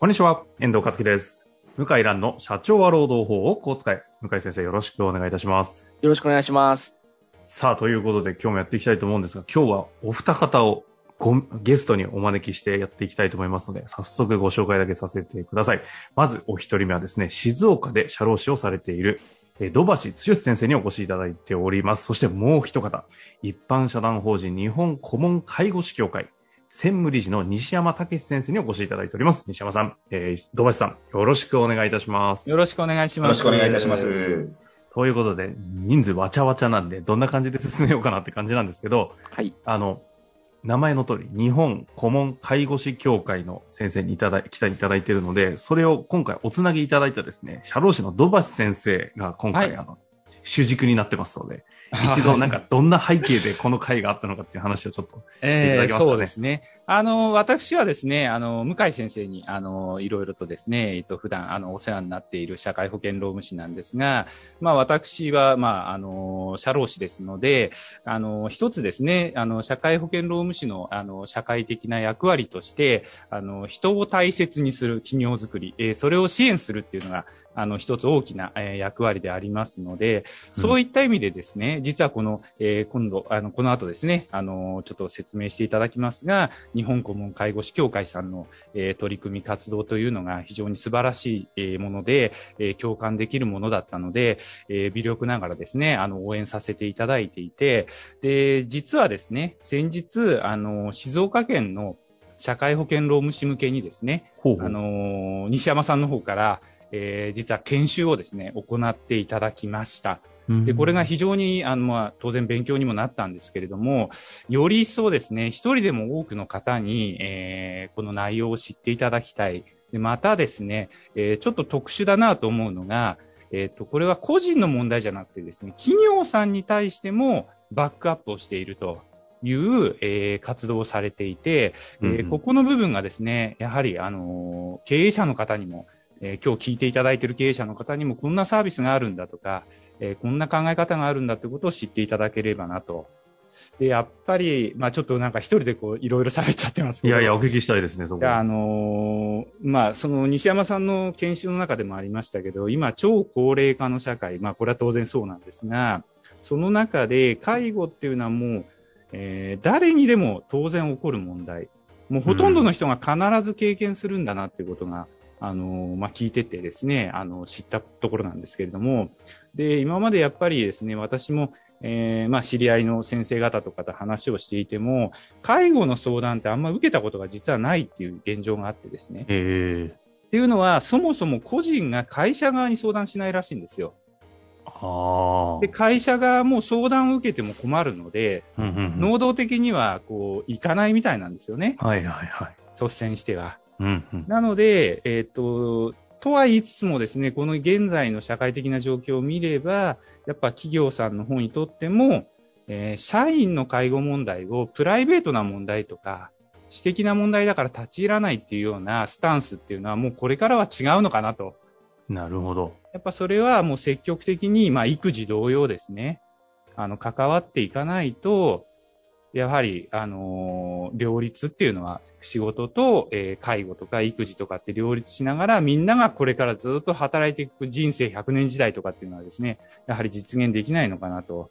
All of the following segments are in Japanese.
こんにちは、遠藤和樹です。向井蘭の社長は労働法をこう使え。向井先生よろしくお願いいたします。よろしくお願いします。さあ、ということで今日もやっていきたいと思うんですが、今日はお二方をごゲストにお招きしてやっていきたいと思いますので、早速ご紹介だけさせてください。まずお一人目はですね、静岡で社労士をされている、えー土橋剛先生にお越しいただいております。そしてもう一方、一般社団法人日本顧問介護士協会、専務理事の西山武先生にお越しいただいております。西山さん、えー、土橋さん、よろしくお願いいたします。よろしくお願いします。よろしくお願いいたします。ということで、人数わちゃわちゃなんで、どんな感じで進めようかなって感じなんですけど、はい。あの、名前の通り、日本顧問介護士協会の先生にいただ、来ていただいているので、それを今回おつなぎいただいたですね、社労士の土橋先生が今回、はいあの、主軸になってますので、一度なんかどんな背景でこの会があったのかっていう話をちょっと、していただえーけますかねそうですね。あの、私はですね、あの、向井先生に、あの、いろいろとですね、えっと、普段、あの、お世話になっている社会保険労務士なんですが、まあ、私は、まあ、あの、社労士ですので、あの、一つですね、あの、社会保険労務士の、あの、社会的な役割として、あの、人を大切にする企業づくり、えーそれを支援するっていうのが、あの、一つ大きな、えー役割でありますので、そういった意味でですね、実はこの、えー今度、あの、この後ですね、あの、ちょっと説明していただきますが、日本顧問介護士協会さんの、えー取り組み活動というのが非常に素晴らしい、えーもので、えー共感できるものだったので、えー微力ながらですね、あの、応援させていただいていて、で、実はですね、先日、あの、静岡県の社会保険労務士向けにですね、ほうほう。あのー西山さんの方から、えー実は研修をですね、行っていただきました。で、これが非常に、あの、まあ、当然勉強にもなったんですけれども、より一層ですね、一人でも多くの方に、えーこの内容を知っていただきたい。で、またですね、えーちょっと特殊だなと思うのが、えっ、と、これは個人の問題じゃなくてですね、企業さんに対してもバックアップをしているという、えー活動をされていて、えーうんうんここの部分がですね、やはり、あのー経営者の方にも、えー今日聞いていただいている経営者の方にもこんなサービスがあるんだとか、えーこんな考え方があるんだということを知っていただければなと。で、やっぱり、まあちょっとなんか一人でこう、いろいろ喋っちゃってますけど。いやいや、お聞きしたいですね、そこ。あのーまあ、その西山さんの研修の中でもありましたけど、今、超高齢化の社会、まあ、これは当然そうなんですが、その中で介護っていうのはもう、えー誰にでも当然起こる問題。もうほとんどの人が必ず経験するんだなっていうことが、あのーまあ、聞いててですね、あの、知ったところなんですけれども、で、今までやっぱりですね、私も、えーまあ、知り合いの先生方とかと話をしていても、介護の相談ってあんま受けたことが実はないっていう現状があってですね。ええっていうのは、そもそも個人が会社側に相談しないらしいんですよ。で、会社側も相談を受けても困るので、うんうんうん能動的には、こう、行かないみたいなんですよね。はいはいはい。率先しては。うんうん。なので、えっ、と、とは言いつつもですね、この現在の社会的な状況を見れば、やっぱ企業さんの方にとっても、えー社員の介護問題をプライベートな問題とか、私的な問題だから立ち入らないっていうようなスタンスっていうのはもうこれからは違うのかなと。なるほど。やっぱそれはもう積極的に、まあ育児同様ですね、あの、関わっていかないと、やはり、あのー両立っていうのは仕事と、えー介護とか育児とかって両立しながらみんながこれからずっと働いていく人生100年時代とかっていうのはですね、やはり実現できないのかなと。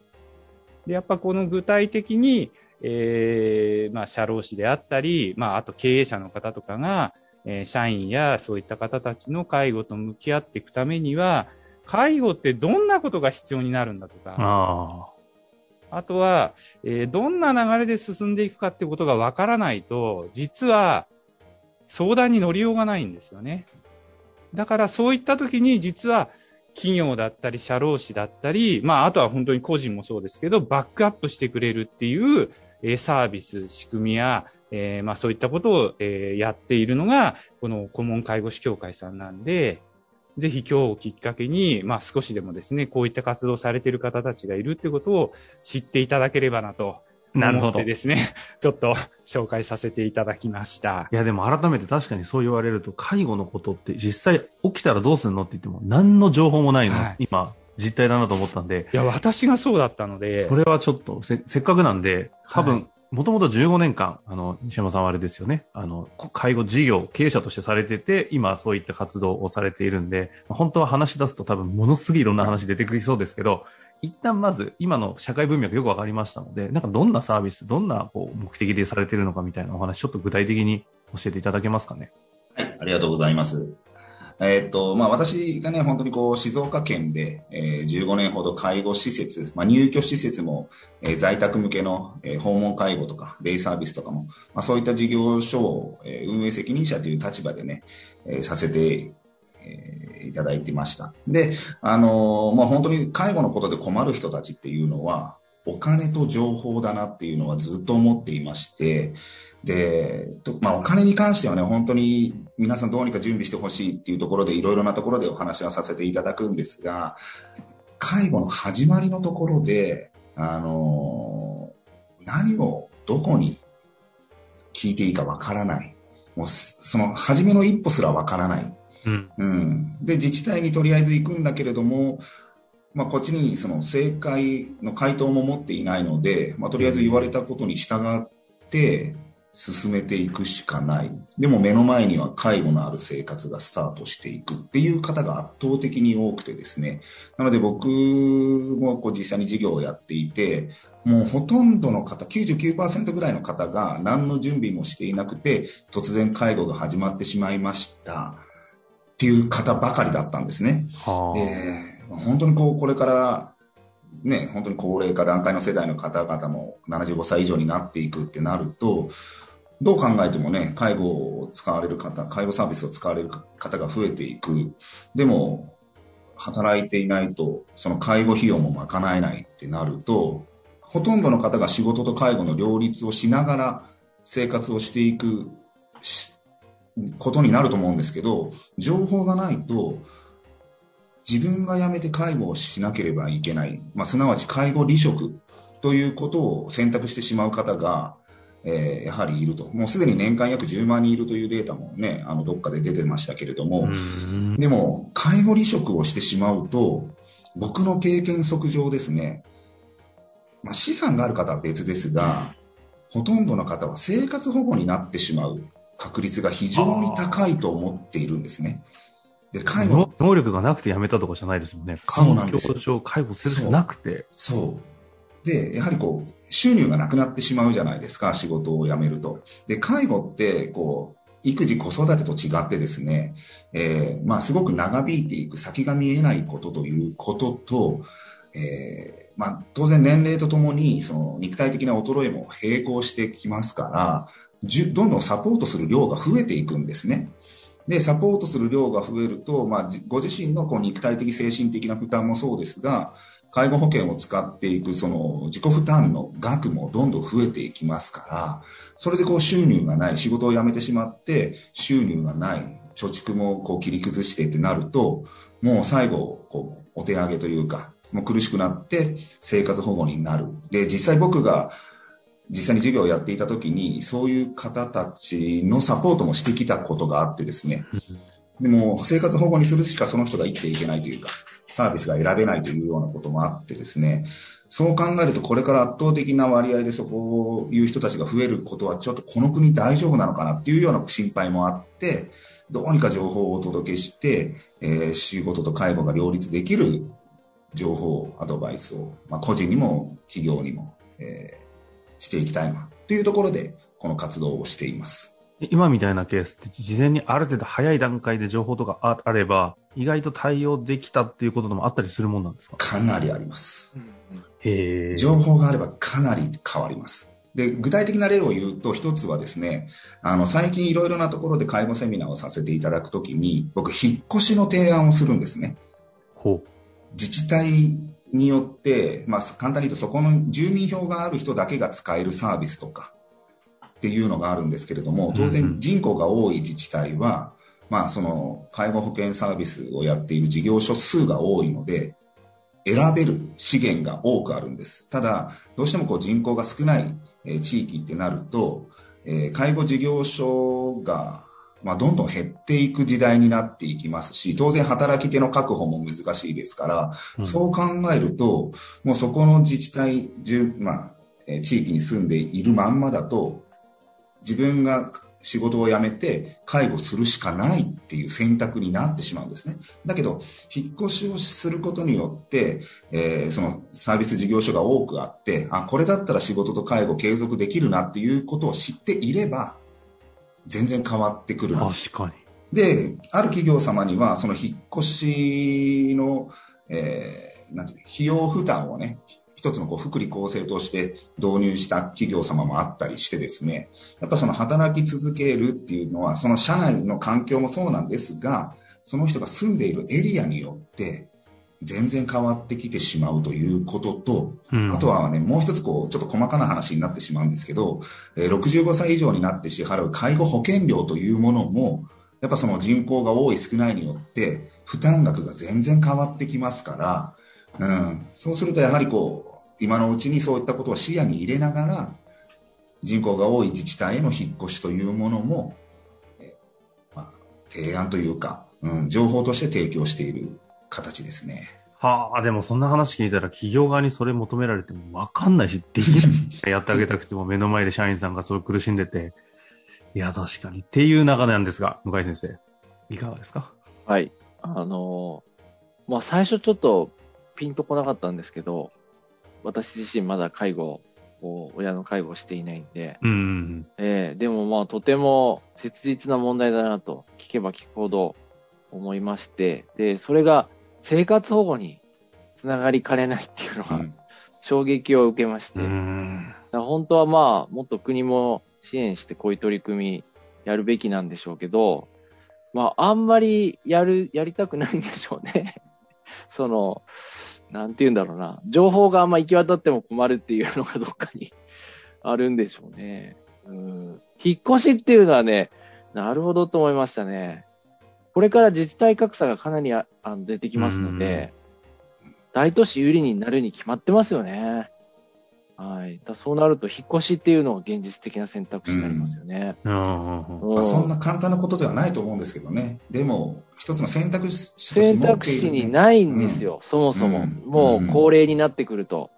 で、やっぱこの具体的に、えーまあ、社労士であったり、まあ、あと経営者の方とかが、えー社員やそういった方たちの介護と向き合っていくためには、介護ってどんなことが必要になるんだとか、あとは、えーどんな流れで進んでいくかってことがわからないと、実は相談に乗りようがないんですよね。だからそういった時に実は企業だったり社労士だったり、まああとは本当に個人もそうですけど、バックアップしてくれるっていうえ、サービス、仕組みや、えー、まあそういったことを、えー、やっているのが、この顧問介護士協会さんなんで、ぜひ今日をきっかけに、まあ少しでもですね、こういった活動されている方たちがいるっていうことを知っていただければなと。なるほど。ですね、ちょっと紹介させていただきました。いや、でも改めて確かにそう言われると、介護のことって実際起きたらどうするのって言っても、何の情報もないの、はい、今、実態だなと思ったんで。いや、私がそうだったので。それはちょっとせ、せっかくなんで、多分、もともと15年間、あの、西山さんはあれですよね。あの、介護事業、経営者としてされてて、今そういった活動をされているんで、本当は話し出すと多分ものすごいいろんな話出てくりそうですけど、一旦まず今の社会文脈よくわかりましたので、なんかどんなサービス、どんなこう目的でされているのかみたいなお話、ちょっと具体的に教えていただけますかね。はい、ありがとうございます。えっと、まあ、私がね、本当にこう、静岡県で、えー、15年ほど介護施設、まあ、入居施設も、えー、在宅向けの、えー、訪問介護とか、デイサービスとかも、まあ、そういった事業所を、えー、運営責任者という立場でね、えー、させて、えー、いただいてました。で、あのー、まあ、本当に介護のことで困る人たちっていうのは、お金と情報だなっていうのはずっと思っていまして、で、まあ、お金に関してはね、本当に皆さんどうにか準備してほしいっていうところでいろいろなところでお話はさせていただくんですが、介護の始まりのところで、あのー、何をどこに聞いていいかわからない。もう、その初めの一歩すらわからない。うん、うん。で、自治体にとりあえず行くんだけれども、まあ、こっちにその正解の回答も持っていないので、まあ、とりあえず言われたことに従って、進めていくしかない。でも目の前には介護のある生活がスタートしていくっていう方が圧倒的に多くてですね。なので僕もこう実際に事業をやっていて、もうほとんどの方、99%ぐらいの方が何の準備もしていなくて、突然介護が始まってしまいましたっていう方ばかりだったんですね。はあ、本当にこう、これからね、本当に高齢化、段階の世代の方々も75歳以上になっていくってなると、どう考えてもね、介護を使われる方、介護サービスを使われる方が増えていく。でも、働いていないと、その介護費用も賄えないってなると、ほとんどの方が仕事と介護の両立をしながら生活をしていくことになると思うんですけど、情報がないと、自分が辞めて介護をしなければいけない、まあ、すなわち介護離職ということを選択してしまう方が、えー、やはりいると。もうすでに年間約10万人いるというデータもね、あの、どっかで出てましたけれども、でも、介護離職をしてしまうと、僕の経験則上ですね、まあ、資産がある方は別ですが、ほとんどの方は生活保護になってしまう確率が非常に高いと思っているんですね。で、介護。能力がなくて辞めたとかじゃないですもんね。そうなんですよ。介護するしかなくて。そう。で、やはりこう、収入がなくなってしまうじゃないですか、仕事を辞めると。で、介護って、こう、育児子育てと違ってですね、えー、まあすごく長引いていく先が見えないことということと、えー、まあ当然年齢とともにその肉体的な衰えも並行してきますから、どんどんサポートする量が増えていくんですね。で、サポートする量が増えると、まあ、ご自身のこう肉体的、精神的な負担もそうですが、介護保険を使っていくその自己負担の額もどんどん増えていきますから、それでこう収入がない、仕事を辞めてしまって収入がない、貯蓄もこう切り崩してってなると、もう最後、こう、お手上げというか、もう苦しくなって生活保護になる。で、実際僕が実際に授業をやっていた時に、そういう方たちのサポートもしてきたことがあってですね、でも生活保護にするしかその人が生きていけないというか、サービスが選べないというようなこともあってですね、そう考えるとこれから圧倒的な割合でそこをいう人たちが増えることはちょっとこの国大丈夫なのかなっていうような心配もあって、どうにか情報をお届けして、えー、仕事と介護が両立できる情報、アドバイスを、まあ、個人にも企業にも、えーしていきたいなというところで、この活動をしています。今みたいなケースって事前にある程度早い段階で情報とかあれば、意外と対応できたっていうことでもあったりするもんなんですか？かなりあります。へ情報があればかなり変わります。で、具体的な例を言うと、一つはですね、あの、最近いろいろなところで介護セミナーをさせていただくときに、僕、引っ越しの提案をするんですね。ほう。自治体によって、まあ、簡単に言うとそこの住民票がある人だけが使えるサービスとかっていうのがあるんですけれども、当然ん人口が多い自治体は、まあその介護保険サービスをやっている事業所数が多いので、選べる資源が多くあるんです。ただ、どうしてもこう人口が少ないえー地域ってなると、えー介護事業所が、まあ、どんどん減っていく時代になっていきますし、当然働き手の確保も難しいですから、うんそう考えると、もうそこの自治体、住まあ、えー地域に住んでいるまんまだと、自分が仕事を辞めて介護するしかないっていう選択になってしまうんですね。だけど、引っ越しをすることによって、えーそのサービス事業所が多くあって、あ、これだったら仕事と介護継続できるなっていうことを知っていれば、全然変わってくるな確かに。で、ある企業様には、その引っ越しの、えーなんていうの費用負担をね、一つのこう福利厚生として導入した企業様もあったりしてですね、やっぱその働き続けるっていうのは、その社内の環境もそうなんですが、その人が住んでいるエリアによって、全然変わってきてしまうということと、うん。あとはね、もう一つこう、ちょっと細かな話になってしまうんですけど、えー65歳以上になって支払う介護保険料というものも、やっぱその人口が多い少ないによって、負担額が全然変わってきますから、うん、そうするとやはりこう、今のうちにそういったことを視野に入れながら、人口が多い自治体への引っ越しというものも、えーまあ、提案というか、うん、情報として提供している形ですね。はあ、でもそんな話聞いたら企業側にそれ求められてもわかんないし、できない。やってあげたくても目の前で社員さんがそれ苦しんでて、いや、確かにっていう中なんですが、向井先生、いかがですか？はい。あのーまあ、最初ちょっとピンとこなかったんですけど、私自身まだ介護を、親の介護をしていないんで、うん。えーでもまあ、とても切実な問題だなと聞けば聞くほど思いまして、で、それが生活保護につながりかねないっていうのがうん衝撃を受けまして、本当はまあ、もっと国も支援してこういう取り組みやるべきなんでしょうけど、まあ、あんまりやる、やりたくないんでしょうね。その、なんて言うんだろうな。情報があんま行き渡っても困るっていうのがどっかに あるんでしょうね。うん。引っ越しっていうのはね、なるほどと思いましたね。これから自治体格差がかなりああの出てきますので、大都市有利になるに決まってますよね。はい。だそうなると、引っ越しっていうのが現実的な選択肢になりますよね。うんそんうんな簡単なことではないと思うんですけどね。でも、一つの選択肢として選択肢にないんですよ、そもそも。うんもう高齢になってくると。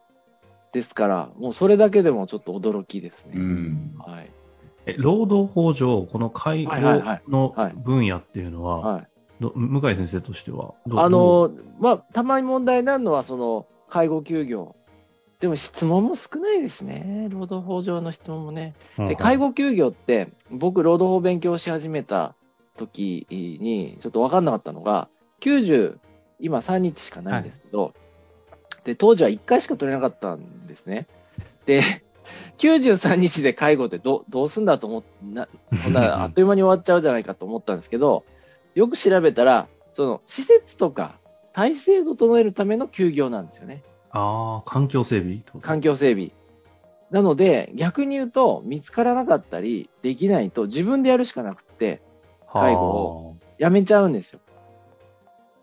ですから、もうそれだけでもちょっと驚きですね。うん。はい。え、労働法上、この介護はいはいはいのはい分野っていうのは、はい。ど向井先生としてはあの、まあ、たまに問題になるのは、その、介護休業。でも質問も少ないですね。労働法上の質問もね。で、介護休業って、僕、労働法勉強し始めた時に、ちょっと分かんなかったのが、90、今3日しかないんですけど、で、当時は1回しか取れなかったんですね。で、93日で介護ってどどうすんだと思っな、そんな あっという間に終わっちゃうじゃないかと思ったんですけど、よく調べたら、その、施設とか、体制を整えるための休業なんですよね。ああ、環境整備？環境整備。なので、逆に言うと、見つからなかったり、できないと、自分でやるしかなくって、介護をやめちゃうんですよ。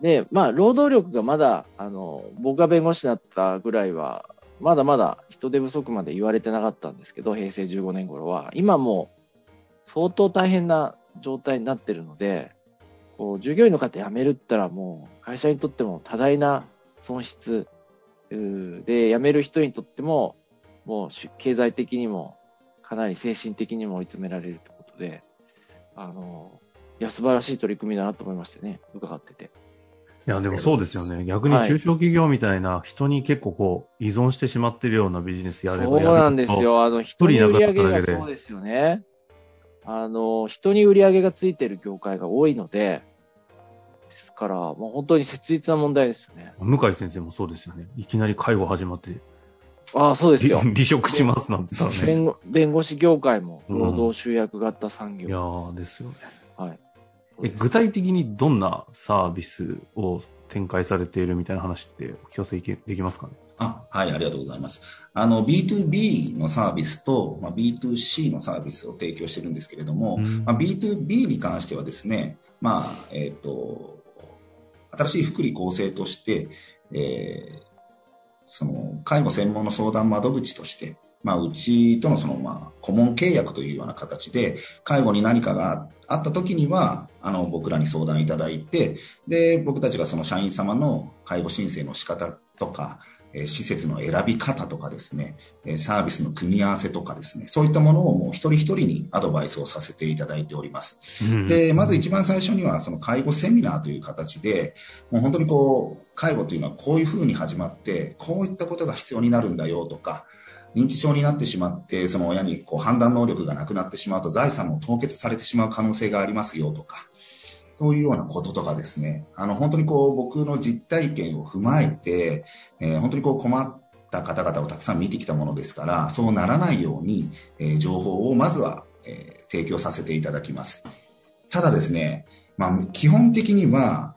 で、まあ、労働力がまだ、あの、僕が弁護士になったぐらいは、まだまだ人手不足まで言われてなかったんですけど、平成15年頃は。今も、相当大変な状態になってるので、こう、従業員の方辞めるったらもう、会社にとっても多大な損失、で、辞める人にとっても、もう、経済的にも、かなり精神的にも追い詰められるということで、あの、いや、素晴らしい取り組みだなと思いましてね、伺ってて。いや、でもそうですよね。逆にはい中小企業みたいな人に結構こう、依存してしまってるようなビジネスやればそうやるほどなんです。よ。あの、人に売り上げがそうですよね。あの、人に売り上げがついてる業界が多いので、ですから、もう本当に切実な問題ですよね。向井先生もそうですよね。いきなり介護始まって、ああ、そうですよ。離 離職しますなんて言ったらね。弁護弁護士業界もうん労働集約型産業。いやーですよね。はい。え具体的にどんなサービスを展開されているみたいな話ってお聞かせできますかね？あ、はい、ありがとうございます。あの、B2B のサービスと、まあ、B2C のサービスを提供してるんですけれども、うん、まあ、B2B に関してはですね、まあ、えっ、ー、と、新しい福利厚生として、えー、その、介護専門の相談窓口として、まあ、うちとのその、まあ、顧問契約というような形で、介護に何かがあった時には、あの、僕らに相談いただいて、で、僕たちがその社員様の介護申請の仕方とか、え施設の選び方とかですね、えサービスの組み合わせとかですね、そういったものをもう一人一人にアドバイスをさせていただいております。で、まず一番最初にはその介護セミナーという形で、もう本当にこう、介護というのはこういうふうに始まって、こういったことが必要になるんだよとか、認知症になってしまって、その親にこう判断能力がなくなってしまうと財産も凍結されてしまう可能性がありますよとか、そういうようなこととかですね、あの、本当にこう、僕の実体験を踏まえて、えー、本当にこう、困った方々をたくさん見てきたものですから、そうならないように、えー、情報をまずは、えー、提供させていただきます。ただですね、まあ、基本的には、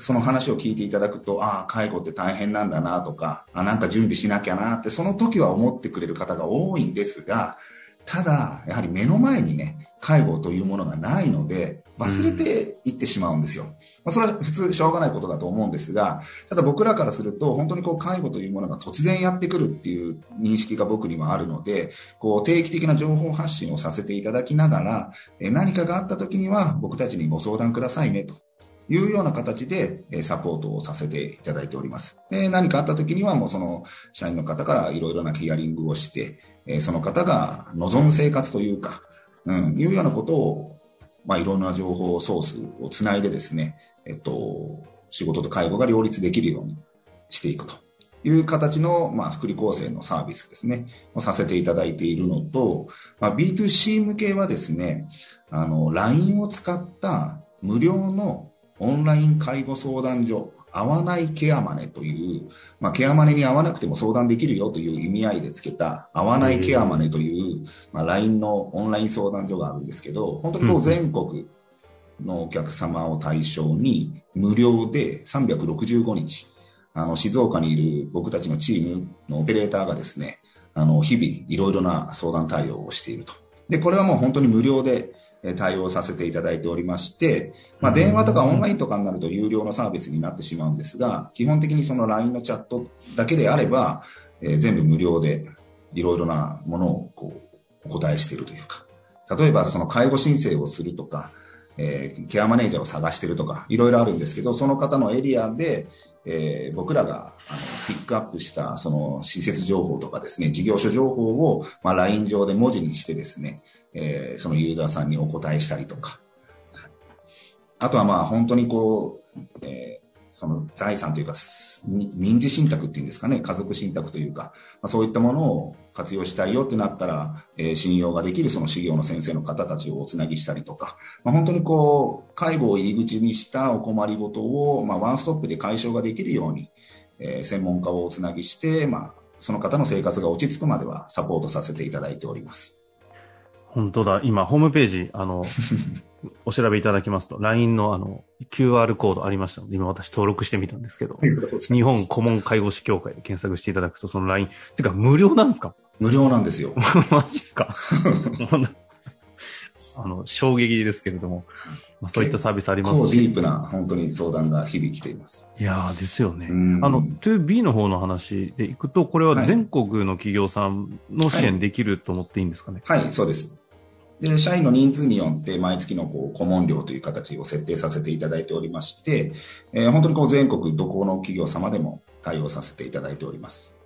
その話を聞いていただくと、ああ、介護って大変なんだなとか、あなんか準備しなきゃなって、その時は思ってくれる方が多いんですが、ただ、やはり目の前にね、介護というものがないので、忘れていってしまうんですよ。まあ、それは普通しょうがないことだと思うんですが、ただ僕らからすると、本当にこう介護というものが突然やってくるっていう認識が僕にはあるので、こう定期的な情報発信をさせていただきながら、え何かがあった時には僕たちにご相談くださいねと。いうような形でサポートをさせていただいております。で何かあった時にはもうその社員の方からいろいろなヒアリングをして、その方が望む生活というか、うん、いうようなことを、まあ、いろんな情報ソースをつないでですね、えっと、仕事と介護が両立できるようにしていくという形の、まあ、福利厚生のサービスですね、をさせていただいているのと、まあ、B2C 向けはですね、あの、LINE を使った無料のオンライン介護相談所、合わないケアマネという、まあ、ケアマネに合わなくても相談できるよという意味合いでつけた、合わないケアマネという、まあ、LINE のオンライン相談所があるんですけど、本当にこう全国のお客様を対象に無料で365日、あの、静岡にいる僕たちのチームのオペレーターがですね、あの、日々いろいろな相談対応をしていると。で、これはもう本当に無料で、対応させていただいておりまして、まあ、電話とかオンラインとかになると有料のサービスになってしまうんですが、基本的にその LINE のチャットだけであれば、えー、全部無料でいろいろなものをこうお答えしているというか、例えばその介護申請をするとか、えー、ケアマネージャーを探してるとか、いろいろあるんですけど、その方のエリアで、えー、僕らがあのピックアップしたその施設情報とかですね、事業所情報を、まあ、LINE 上で文字にしてですね、えー、そのユーザーさんにお答えしたりとか、あとはまあ本当にこう、えー、その財産というか、民事信託っていうんですかね、家族信託というか、まあ、そういったものを活用したいよってなったら、えー、信用ができるその修行の先生の方たちをおつなぎしたりとか、まあ、本当にこう、介護を入り口にしたお困りごとを、まあ、ワンストップで解消ができるように、えー、専門家をおつなぎして、まあ、その方の生活が落ち着くまではサポートさせていただいております。本当だ。今、ホームページ、あの、お調べいただきますと、LINE のあの、QR コードありましたので、今私登録してみたんですけど、日本顧問介護士協会で検索していただくと、その LINE、てか無料なんですか？無料なんですよ。マジっすか？あの、衝撃ですけれども、まあ、そういったサービスあります？し。ディープな、本当に相談が日々来ています。いやですよね。あの、2B の方の話でいくと、これは全国の企業さんの支援できると思っていいんですかね？はい、はい、そうです。で、社員の人数によって毎月のこう顧問料という形を設定させていただいておりまして、えー、本当にこう全国どこの企業様でも対応させていただいております。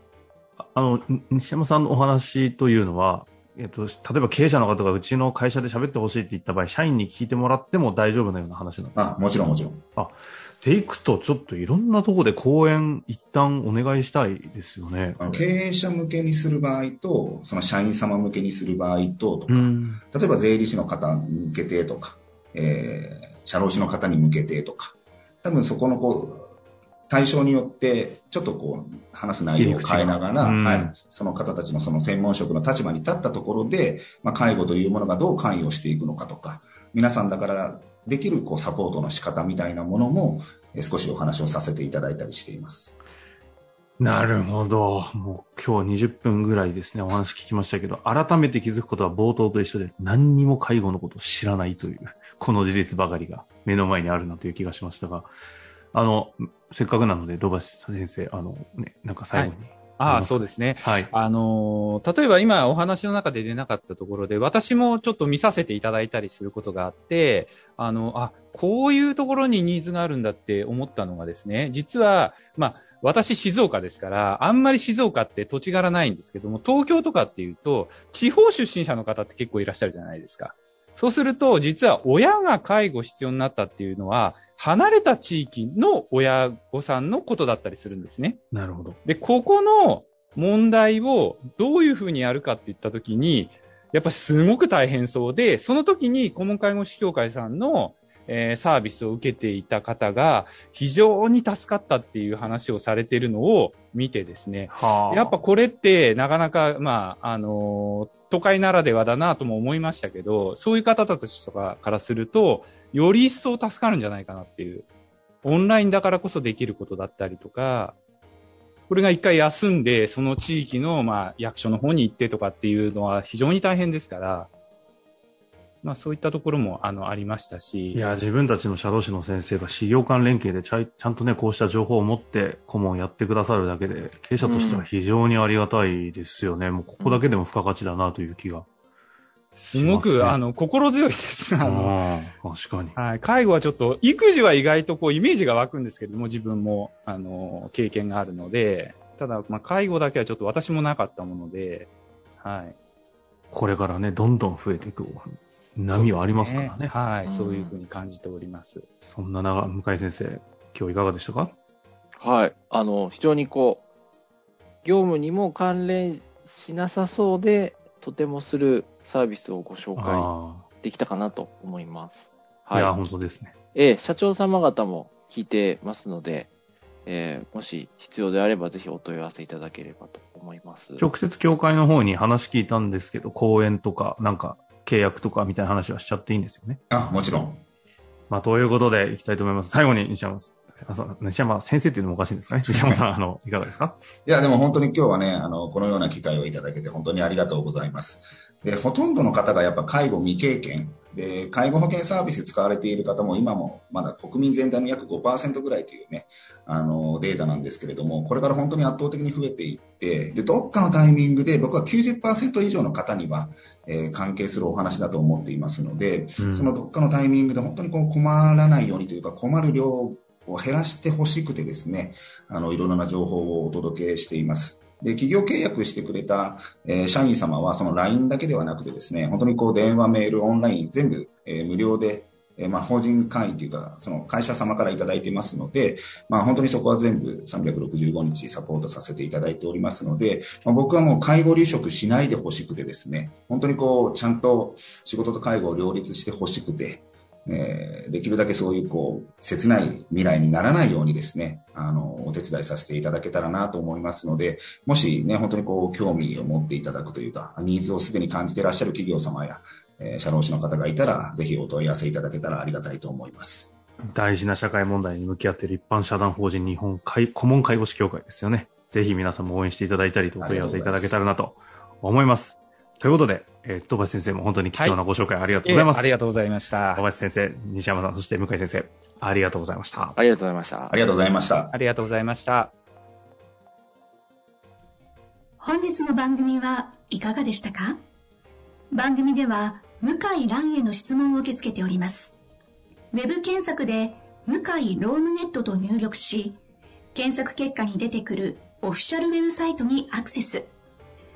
あの、西山さんのお話というのは、えっと、例えば経営者の方がうちの会社で喋ってほしいって言った場合、社員に聞いてもらっても大丈夫なような話なんですか？あ、もちろんもちろん。あ、でいくと、ちょっといろんなところで講演一旦お願いしたいですよね。経営者向けにする場合と、その社員様向けにする場合と、とか、例えば税理士の方に向けてとか、えー、社労士の方に向けてとか、多分そこのこう、対象によって、ちょっとこう、話す内容を変えながら、はい、その方たちのその専門職の立場に立ったところで、まあ、介護というものがどう関与していくのかとか、皆さんだからできるこうサポートの仕方みたいなものも、少しお話をさせていただいたりしています。なるほど。もう今日20分ぐらいですね、お話聞きましたけど、改めて気づくことは冒頭と一緒で何にも介護のことを知らないという、この事実ばかりが目の前にあるなという気がしましたが、あの、せっかくなので、土橋先生、あの、ね、なんか最後に、はいああ、そうですね。はい。あの例えば今お話の中で出なかったところで、私もちょっと見させていただいたりすることがあって、あの、あ、こういうところにニーズがあるんだって思ったのがですね、実は、まあ、私静岡ですから、あんまり静岡って土地柄ないんですけども、東京とかっていうと、地方出身者の方って結構いらっしゃるじゃないですか。そうすると、実は親が介護必要になったっていうのは、離れた地域の親御さんのことだったりするんですね。なるほど。で、ここの問題をどういうふうにやるかって言ったときに、やっぱすごく大変そうで、その時に顧問介護士協会さんの、えー、サービスを受けていた方が非常に助かったっていう話をされているのを見てですね、はあ、やっぱこれってなかなか、まあ、あのー、都会ならではだなとも思いましたけど、そういう方たちとかからすると、より一層助かるんじゃないかなっていう。オンラインだからこそできることだったりとか、これが一回休んで、その地域の、まあ、役所の方に行ってとかっていうのは非常に大変ですから、まあそういったところもあのありましたし。いや、自分たちの社労士の先生が事業間連携でちゃちゃんとね、こうした情報を持って顧問やってくださるだけで、経営者としては非常にありがたいですよね。うん、もうここだけでも付加価値だなという気がすごく、ね、あの、心強いです。あの、確かに。はい。介護はちょっと、育児は意外とこう、イメージが湧くんですけれども、自分も、あの、経験があるので、ただ、まあ、介護だけはちょっと私もなかったもので、はい。これからね、どんどん増えていく波はありますからね。ねはい、うん、そういうふうに感じております。そんな長、向井先生、今日いかがでしたか？はい。あの、非常にこう、業務にも関連しなさそうで、とてもするサービスをご紹介できたかなと思います。はい。いや、本当ですね。ええ、社長様方も聞いてますので、えー、もし必要であればぜひお問い合わせいただければと思います。直接協会の方に話聞いたんですけど、講演とか、なんか契約とかみたいな話はしちゃっていいんですよね。あ、もちろん。まあ、ということでいきたいと思います。最後に西山あそう西山先生っていうのもおかしいんですかね 西山さん、あの、いかがですか？いや、でも本当に今日はね、あの、このような機会をいただけて本当にありがとうございます。で、ほとんどの方がやっぱ介護未経験、で、介護保険サービス使われている方も今もまだ国民全体の約5%ぐらいというね、あの、データなんですけれども、これから本当に圧倒的に増えていって、で、どっかのタイミングで僕は90%以上の方には、えー、関係するお話だと思っていますので、うん、そのどっかのタイミングで本当にこう困らないようにというか困る量を減らしてほしくてですね、あの、いろいろな情報をお届けしています。で、企業契約してくれた、えー、社員様はその LINE だけではなくてですね、本当にこう電話、メール、オンライン全部、えー、無料で、えー、まあ法人会員というか、その会社様からいただいていますので、まあ本当にそこは全部365日サポートさせていただいておりますので、まあ、僕はもう介護離職しないでほしくてですね、本当にこう、ちゃんと仕事と介護を両立してほしくて、えー、できるだけそういうこう、切ない未来にならないようにですね、あの、お手伝いさせていただけたらなと思いますので、もしね、本当にこう、興味を持っていただくというか、ニーズをすでに感じていらっしゃる企業様や、えー、社労士の方がいたら、ぜひお問い合わせいただけたらありがたいと思います。大事な社会問題に向き合っている一般社団法人日本顧問介護士協会ですよね。ぜひ皆さんも応援していただいたりお問い合わせいただけたらなと思います。ということで、えー、戸橋先生も本当に貴重なご紹介ありがとうございます。はい、ありがとうございました。戸橋先生、西山さん、そして向井先生、ありがとうございました。ありがとうございました。ありがとうございました。ありがとうございました。本日の番組はいかがでしたか？番組では、向井蘭への質問を受け付けております。ウェブ検索で、向井ロームネットと入力し、検索結果に出てくるオフィシャルウェブサイトにアクセス。